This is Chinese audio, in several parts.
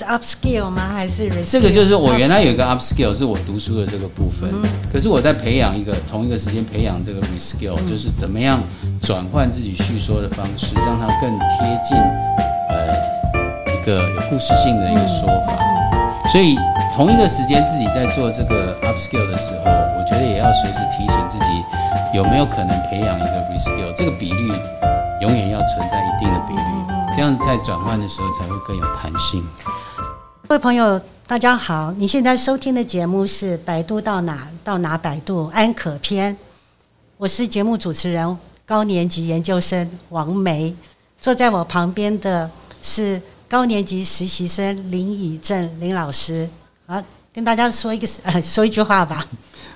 是 upskill 吗？还是这个就是我原来有一个 upskill，是我读书的这个部分。嗯、可是我在培养一个同一个时间培养这个 reskill，、嗯、就是怎么样转换自己叙说的方式，让它更贴近呃一个有故事性的一个说法。嗯、所以同一个时间自己在做这个 upskill 的时候，我觉得也要随时提醒自己有没有可能培养一个 reskill，这个比率永远要存在一定的比率，这样在转换的时候才会更有弹性。各位朋友，大家好！你现在收听的节目是《百度到哪到哪百度安可篇》，我是节目主持人高年级研究生王梅，坐在我旁边的是高年级实习生林以正林老师。好，跟大家说一个呃 说一句话吧。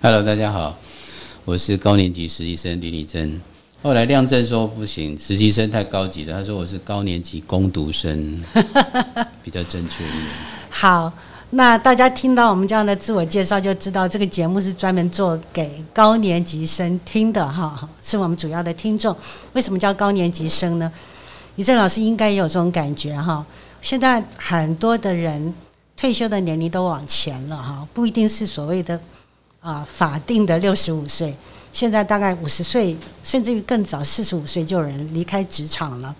Hello，大家好，我是高年级实习生林以正。后来亮正说不行，实习生太高级了，他说我是高年级工读生，比较正确一点。好，那大家听到我们这样的自我介绍，就知道这个节目是专门做给高年级生听的哈，是我们主要的听众。为什么叫高年级生呢？以正老师应该也有这种感觉哈。现在很多的人退休的年龄都往前了哈，不一定是所谓的啊法定的六十五岁，现在大概五十岁，甚至于更早四十五岁就有人离开职场了。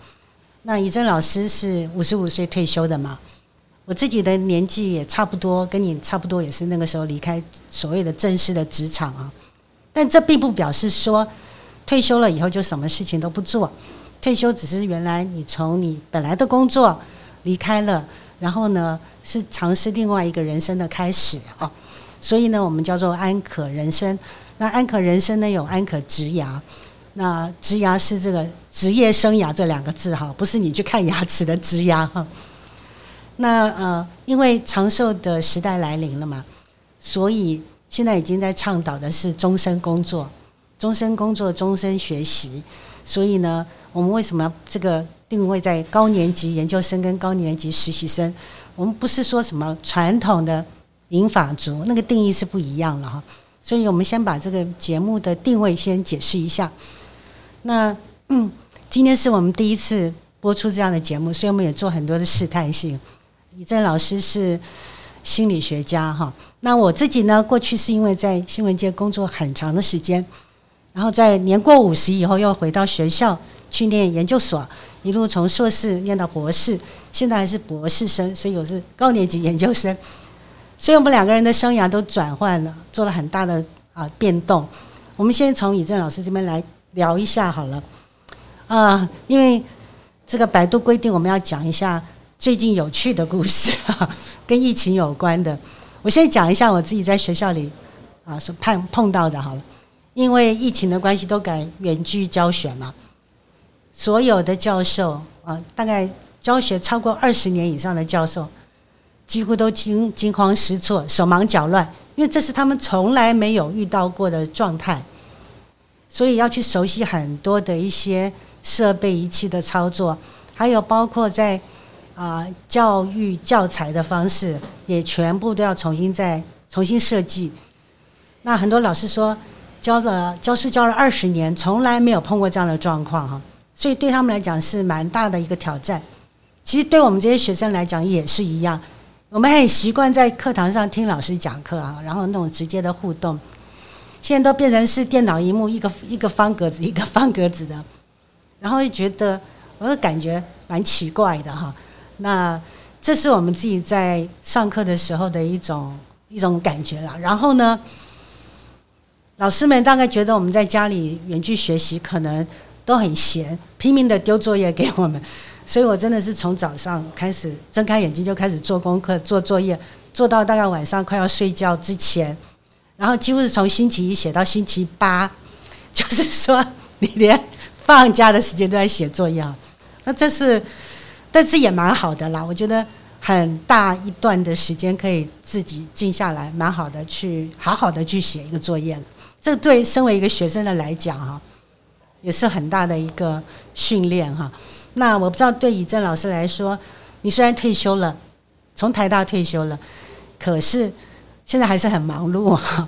那以正老师是五十五岁退休的嘛？我自己的年纪也差不多，跟你差不多，也是那个时候离开所谓的正式的职场啊。但这并不表示说退休了以后就什么事情都不做。退休只是原来你从你本来的工作离开了，然后呢是尝试另外一个人生的开始啊。所以呢，我们叫做安可人生。那安可人生呢，有安可职涯。那职涯是这个职业生涯这两个字哈，不是你去看牙齿的职涯哈。那呃，因为长寿的时代来临了嘛，所以现在已经在倡导的是终身工作、终身工作、终身学习。所以呢，我们为什么这个定位在高年级研究生跟高年级实习生？我们不是说什么传统的银发族，那个定义是不一样了哈。所以我们先把这个节目的定位先解释一下。那嗯，今天是我们第一次播出这样的节目，所以我们也做很多的试探性。以正老师是心理学家哈，那我自己呢，过去是因为在新闻界工作很长的时间，然后在年过五十以后又回到学校去念研究所，一路从硕士念到博士，现在还是博士生，所以我是高年级研究生，所以我们两个人的生涯都转换了，做了很大的啊变动。我们先从以正老师这边来聊一下好了，啊，因为这个百度规定，我们要讲一下。最近有趣的故事啊，跟疫情有关的。我先讲一下我自己在学校里啊所碰碰到的好了。因为疫情的关系，都改远距教学嘛。所有的教授啊，大概教学超过二十年以上的教授，几乎都惊惊慌失措、手忙脚乱，因为这是他们从来没有遇到过的状态，所以要去熟悉很多的一些设备仪器的操作，还有包括在。啊，教育教材的方式也全部都要重新再重新设计。那很多老师说，教了教书教了二十年，从来没有碰过这样的状况哈，所以对他们来讲是蛮大的一个挑战。其实对我们这些学生来讲也是一样，我们很习惯在课堂上听老师讲课啊，然后那种直接的互动，现在都变成是电脑荧幕一个一个方格子一个方格子的，然后就觉得我的感觉蛮奇怪的哈。那这是我们自己在上课的时候的一种一种感觉啦。然后呢，老师们大概觉得我们在家里远距学习可能都很闲，拼命的丢作业给我们。所以我真的是从早上开始睁开眼睛就开始做功课、做作业，做到大概晚上快要睡觉之前，然后几乎是从星期一写到星期八，就是说你连放假的时间都在写作业啊。那这是。但是也蛮好的啦，我觉得很大一段的时间可以自己静下来，蛮好的，去好好的去写一个作业。这对身为一个学生的来讲哈，也是很大的一个训练哈。那我不知道对以正老师来说，你虽然退休了，从台大退休了，可是现在还是很忙碌哈。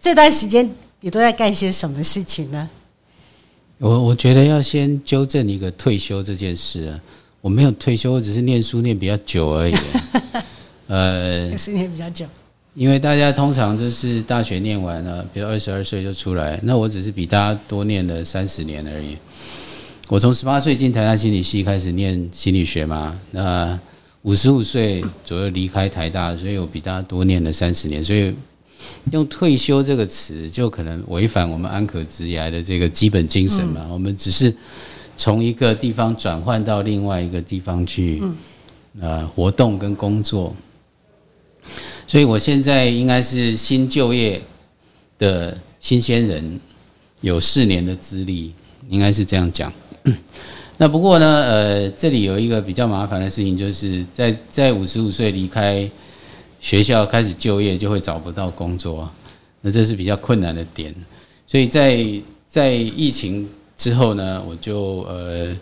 这段时间你都在干些什么事情呢？我我觉得要先纠正一个退休这件事啊。我没有退休，我只是念书念比较久而已。十年比较久。因为大家通常就是大学念完了，比如二十二岁就出来，那我只是比大家多念了三十年而已。我从十八岁进台大心理系开始念心理学嘛，那五十五岁左右离开台大，所以我比大家多念了三十年。所以用退休这个词，就可能违反我们安可职涯的这个基本精神嘛。我们只是从一个地方转换到另外一个地方去，呃，活动跟工作。所以我现在应该是新就业的新鲜人，有四年的资历，应该是这样讲。那不过呢，呃，这里有一个比较麻烦的事情，就是在在五十五岁离开学校开始就业，就会找不到工作，那这是比较困难的点。所以在在疫情之后呢，我就呃，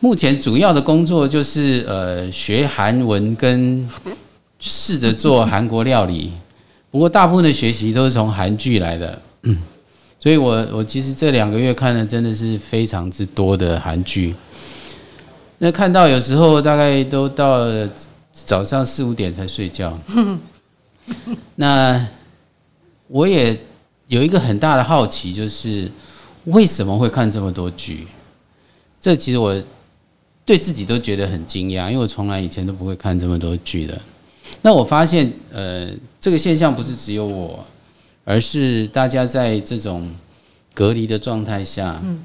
目前主要的工作就是呃，学韩文跟。试着做韩国料理，不过大部分的学习都是从韩剧来的，所以我我其实这两个月看的真的是非常之多的韩剧，那看到有时候大概都到了早上四五点才睡觉，那我也有一个很大的好奇，就是为什么会看这么多剧？这其实我对自己都觉得很惊讶，因为我从来以前都不会看这么多剧的。那我发现，呃，这个现象不是只有我，而是大家在这种隔离的状态下，嗯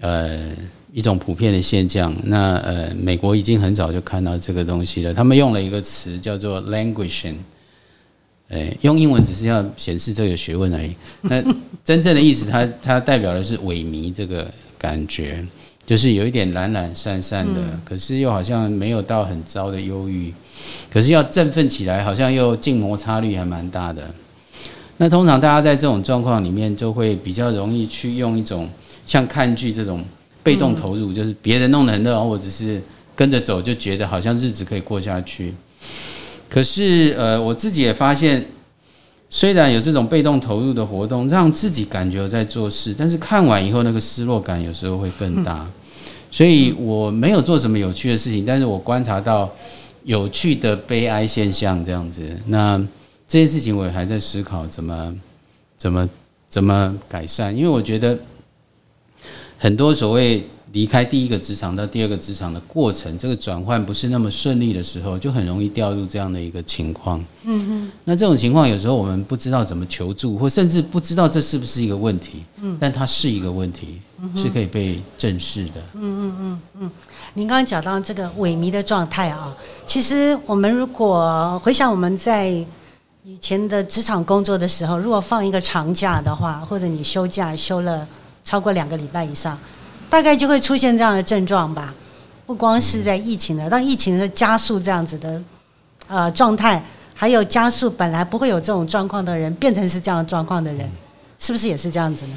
呃，一种普遍的现象。那呃，美国已经很早就看到这个东西了，他们用了一个词叫做 “languishing”，哎，用英文只是要显示这个学问而已。那 真正的意思它，它它代表的是萎靡这个感觉，就是有一点懒懒散散的，可是又好像没有到很糟的忧郁。可是要振奋起来，好像又静摩擦率还蛮大的。那通常大家在这种状况里面，就会比较容易去用一种像看剧这种被动投入，就是别人弄得很热，我只是跟着走，就觉得好像日子可以过下去。可是呃，我自己也发现，虽然有这种被动投入的活动，让自己感觉在做事，但是看完以后那个失落感有时候会更大。所以我没有做什么有趣的事情，但是我观察到。有趣的悲哀现象这样子，那这件事情我也还在思考怎么怎么怎么改善，因为我觉得很多所谓离开第一个职场到第二个职场的过程，这个转换不是那么顺利的时候，就很容易掉入这样的一个情况。嗯嗯。那这种情况有时候我们不知道怎么求助，或甚至不知道这是不是一个问题。嗯。但它是一个问题，是可以被正视的。嗯嗯嗯嗯。您刚刚讲到这个萎靡的状态啊，其实我们如果回想我们在以前的职场工作的时候，如果放一个长假的话，或者你休假休了超过两个礼拜以上，大概就会出现这样的症状吧。不光是在疫情的，当疫情是加速这样子的呃状态，还有加速本来不会有这种状况的人变成是这样的状况的人，是不是也是这样子呢？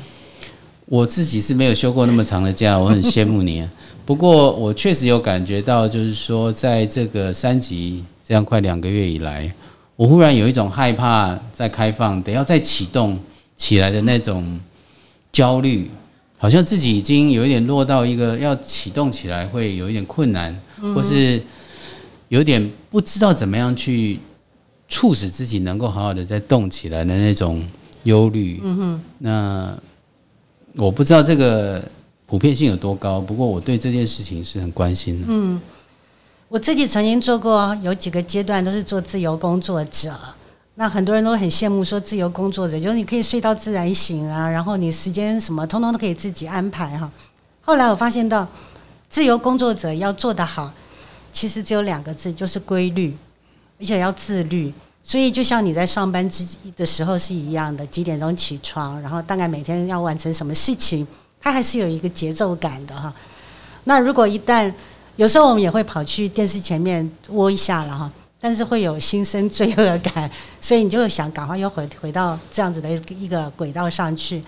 我自己是没有休过那么长的假，我很羡慕你。不过我确实有感觉到，就是说，在这个三级这样快两个月以来，我忽然有一种害怕再开放，得要再启动起来的那种焦虑，好像自己已经有一点落到一个要启动起来会有一点困难，或是有点不知道怎么样去促使自己能够好好的再动起来的那种忧虑。嗯哼，那我不知道这个。普遍性有多高？不过我对这件事情是很关心的。嗯，我自己曾经做过有几个阶段，都是做自由工作者。那很多人都很羡慕说，自由工作者就是你可以睡到自然醒啊，然后你时间什么通通都可以自己安排哈。后来我发现到，自由工作者要做得好，其实只有两个字，就是规律，而且要自律。所以就像你在上班之的时候是一样的，几点钟起床，然后大概每天要完成什么事情。它还是有一个节奏感的哈。那如果一旦有时候我们也会跑去电视前面窝一下了哈，但是会有心生罪恶感，所以你就会想赶快又回回到这样子的一个轨道上去。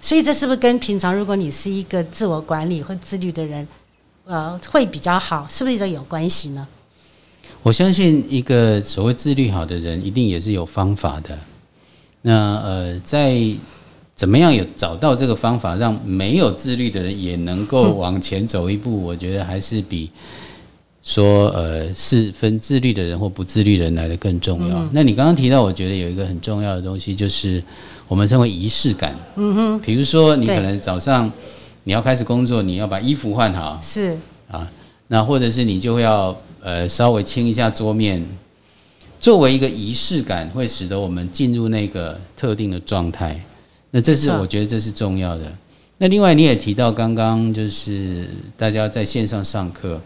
所以这是不是跟平常如果你是一个自我管理或自律的人，呃，会比较好？是不是有关系呢？我相信一个所谓自律好的人，一定也是有方法的。那呃，在。怎么样有找到这个方法，让没有自律的人也能够往前走一步？我觉得还是比说呃是分自律的人或不自律的人来的更重要。嗯、那你刚刚提到，我觉得有一个很重要的东西，就是我们称为仪式感。嗯哼，比如说你可能早上你要开始工作，你要把衣服换好，是啊，那或者是你就要呃稍微清一下桌面。作为一个仪式感，会使得我们进入那个特定的状态。那这是我觉得这是重要的。那另外你也提到刚刚就是大家在线上上课，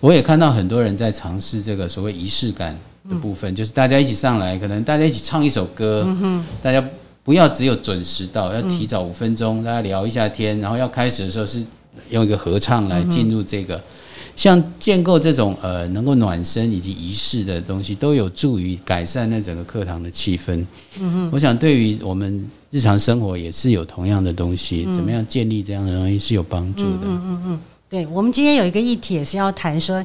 我也看到很多人在尝试这个所谓仪式感的部分，就是大家一起上来，可能大家一起唱一首歌，大家不要只有准时到，要提早五分钟，大家聊一下天，然后要开始的时候是用一个合唱来进入这个。像建构这种呃能够暖身以及仪式的东西，都有助于改善那整个课堂的气氛。我想对于我们日常生活也是有同样的东西，怎么样建立这样的东西是有帮助的。嗯嗯嗯，对，我们今天有一个议题也是要谈说，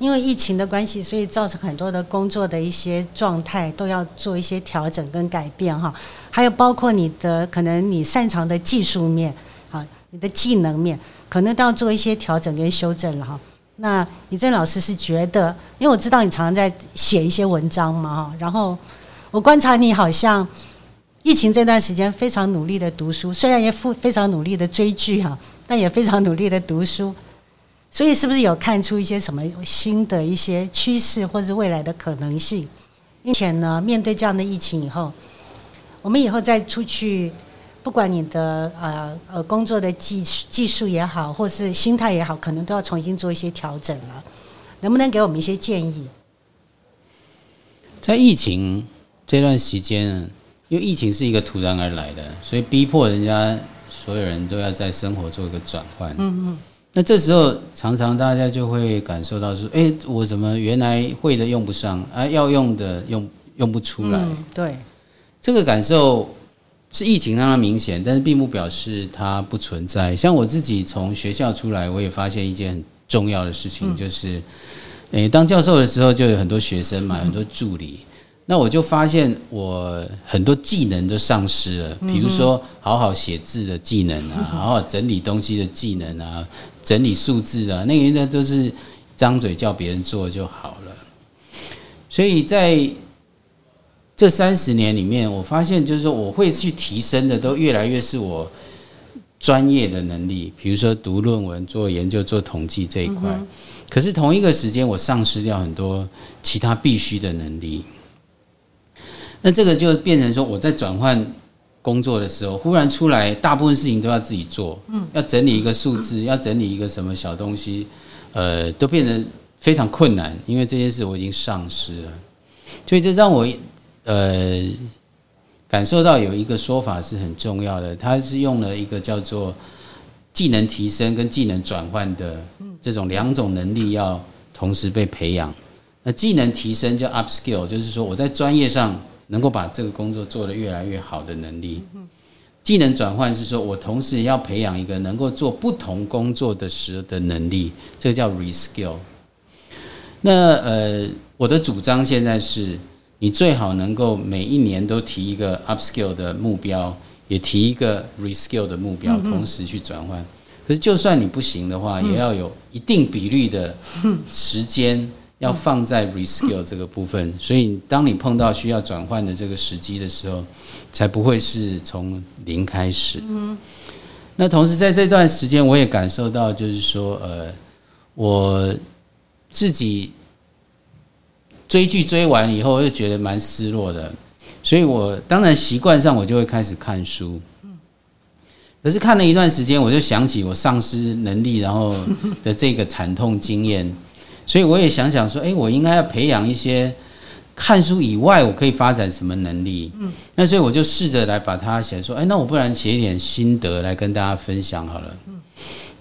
因为疫情的关系，所以造成很多的工作的一些状态都要做一些调整跟改变哈。还有包括你的可能你擅长的技术面啊，你的技能面，可能都要做一些调整跟修正了哈。那李正老师是觉得，因为我知道你常常在写一些文章嘛，哈，然后我观察你好像疫情这段时间非常努力的读书，虽然也非非常努力的追剧哈，但也非常努力的读书，所以是不是有看出一些什么新的一些趋势或者未来的可能性？并且呢，面对这样的疫情以后，我们以后再出去。不管你的呃呃工作的技技术也好，或是心态也好，可能都要重新做一些调整了。能不能给我们一些建议？在疫情这段时间，因为疫情是一个突然而来的，所以逼迫人家所有人都要在生活做一个转换。嗯嗯。那这时候常常大家就会感受到说：“哎，我怎么原来会的用不上啊？要用的用用不出来。”嗯，对，这个感受。是疫情让它明显，但是并不表示它不存在。像我自己从学校出来，我也发现一件很重要的事情，就是，诶，当教授的时候就有很多学生嘛，很多助理，那我就发现我很多技能都丧失了，比如说好好写字的技能啊，好好整理东西的技能啊，整理数字啊，那个那都是张嘴叫别人做就好了。所以在这三十年里面，我发现就是说，我会去提升的都越来越是我专业的能力，比如说读论文、做研究、做统计这一块。可是同一个时间，我丧失掉很多其他必须的能力。那这个就变成说，我在转换工作的时候，忽然出来，大部分事情都要自己做。嗯，要整理一个数字，要整理一个什么小东西，呃，都变得非常困难，因为这件事我已经丧失了。所以这让我。呃，感受到有一个说法是很重要的，他是用了一个叫做技能提升跟技能转换的这种两种能力要同时被培养。那技能提升叫 upskill，就是说我在专业上能够把这个工作做得越来越好的能力。技能转换是说我同时要培养一个能够做不同工作的时候的能力，这个叫 reskill。那呃，我的主张现在是。你最好能够每一年都提一个 upskill 的目标，也提一个 reskill 的目标，同时去转换。可是就算你不行的话，也要有一定比率的时间要放在 reskill 这个部分。所以当你碰到需要转换的这个时机的时候，才不会是从零开始。那同时在这段时间，我也感受到，就是说，呃，我自己。追剧追完以后，又觉得蛮失落的，所以我当然习惯上我就会开始看书。可是看了一段时间，我就想起我丧失能力然后的这个惨痛经验，所以我也想想说，诶，我应该要培养一些看书以外我可以发展什么能力？那所以我就试着来把它写说，诶，那我不然写一点心得来跟大家分享好了。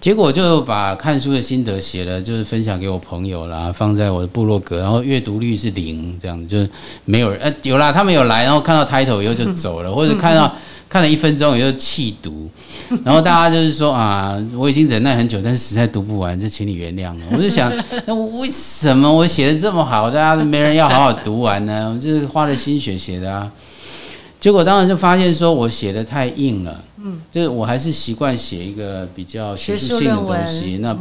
结果就把看书的心得写了，就是分享给我朋友啦，放在我的部落格，然后阅读率是零，这样子就是没有人，呃，有啦，他们有来，然后看到 title 以后就走了，或者看到看了一分钟我就弃读，然后大家就是说啊，我已经忍耐很久，但是实在读不完，就请你原谅了。我就想，那为什么我写的这么好，大家都没人要好好读完呢？我就是花了心血写的啊。结果当然就发现说我写的太硬了，嗯，就是我还是习惯写一个比较学术性的东西，那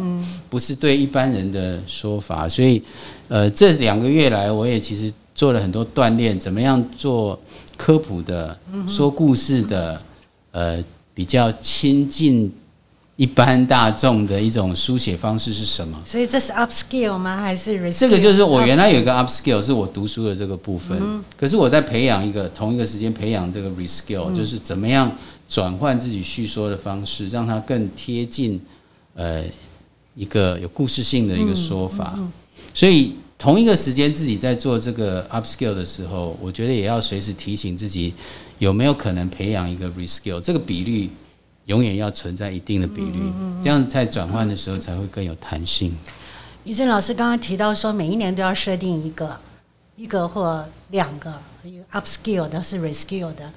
不是对一般人的说法，所以，呃，这两个月来，我也其实做了很多锻炼，怎么样做科普的、说故事的，呃，比较亲近。一般大众的一种书写方式是什么？所以这是 upskill 吗？还是？这个就是我原来有一个 upskill，是我读书的这个部分。嗯、可是我在培养一个同一个时间培养这个 reskill，、嗯、就是怎么样转换自己叙说的方式，让它更贴近呃一个有故事性的一个说法。所以同一个时间自己在做这个 upskill 的时候，我觉得也要随时提醒自己有没有可能培养一个 reskill，这个比率。永远要存在一定的比率，这样在转换的时候才会更有弹性。于正老师刚刚提到说，每一年都要设定一个、一个或两个，一个 upskill 的，是 reskill 的。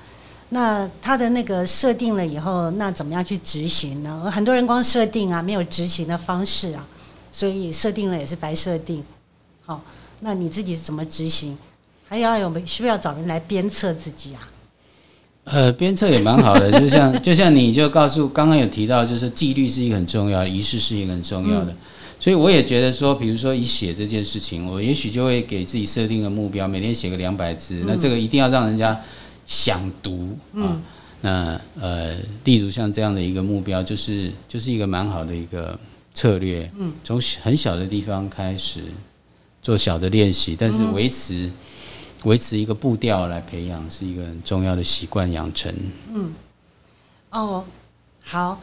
那他的那个设定了以后，那怎么样去执行呢？很多人光设定啊，没有执行的方式啊，所以设定了也是白设定。好，那你自己是怎么执行？还要有没需要找人来鞭策自己啊？呃，鞭策也蛮好的，就像就像你就告诉刚刚有提到，就是纪律是一个很重要的，仪式是一个很重要的，所以我也觉得说，比如说以写这件事情，我也许就会给自己设定个目标，每天写个两百字，那这个一定要让人家想读啊。那呃，例如像这样的一个目标，就是就是一个蛮好的一个策略，嗯，从很小的地方开始做小的练习，但是维持。维持一个步调来培养是一个很重要的习惯养成。嗯，哦，好，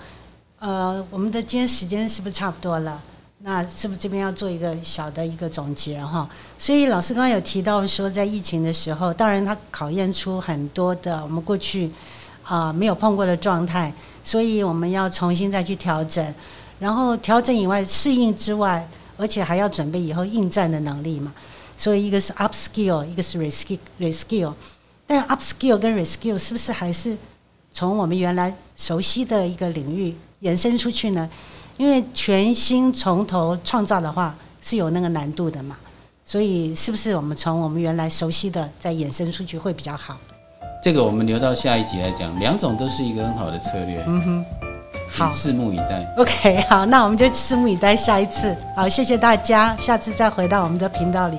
呃，我们的今天时间是不是差不多了？那是不是这边要做一个小的一个总结哈？所以老师刚刚有提到说，在疫情的时候，当然它考验出很多的我们过去啊、呃、没有碰过的状态，所以我们要重新再去调整，然后调整以外适应之外，而且还要准备以后应战的能力嘛。所以一个是 upskill，一个是 reskill，但 upskill 跟 reskill 是不是还是从我们原来熟悉的一个领域延伸出去呢？因为全新从头创造的话是有那个难度的嘛。所以是不是我们从我们原来熟悉的再延伸出去会比较好？这个我们留到下一集来讲，两种都是一个很好的策略。嗯哼，好，拭目以待。OK，好，那我们就拭目以待下一次。好，谢谢大家，下次再回到我们的频道里。